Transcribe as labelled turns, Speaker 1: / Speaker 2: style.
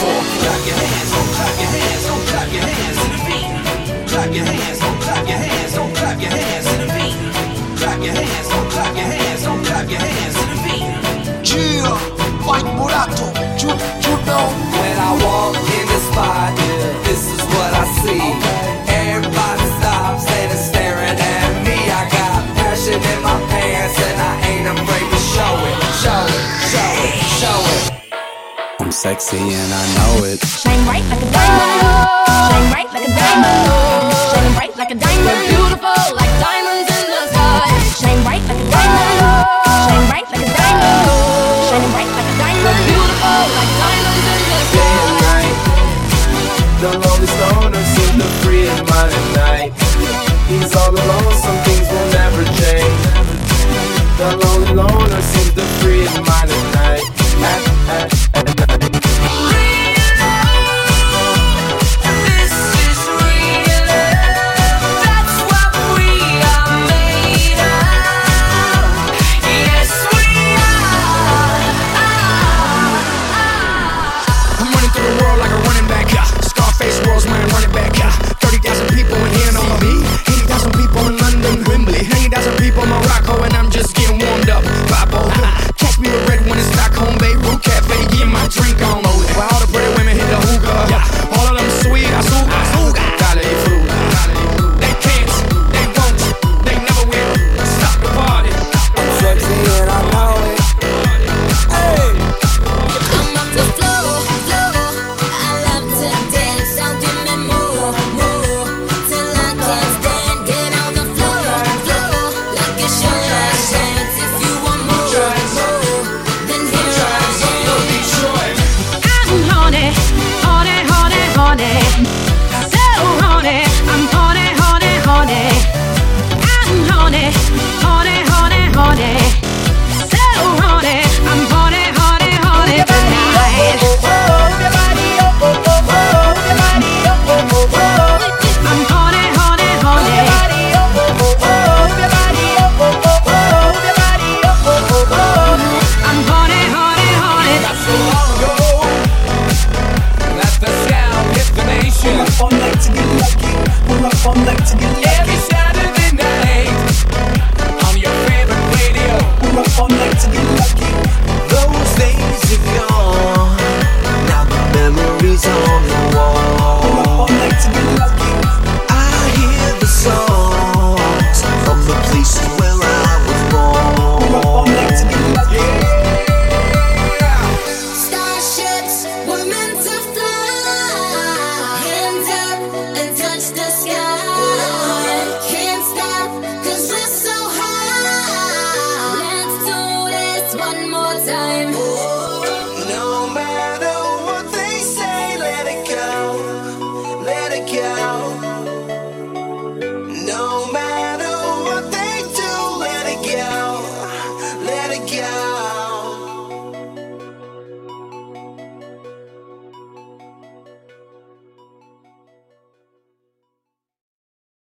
Speaker 1: for. Clap your hands.
Speaker 2: sexy and I know it.
Speaker 3: Shine bright like a diamond. Shine bright like a diamond. Shine bright like a diamond. for
Speaker 4: night. to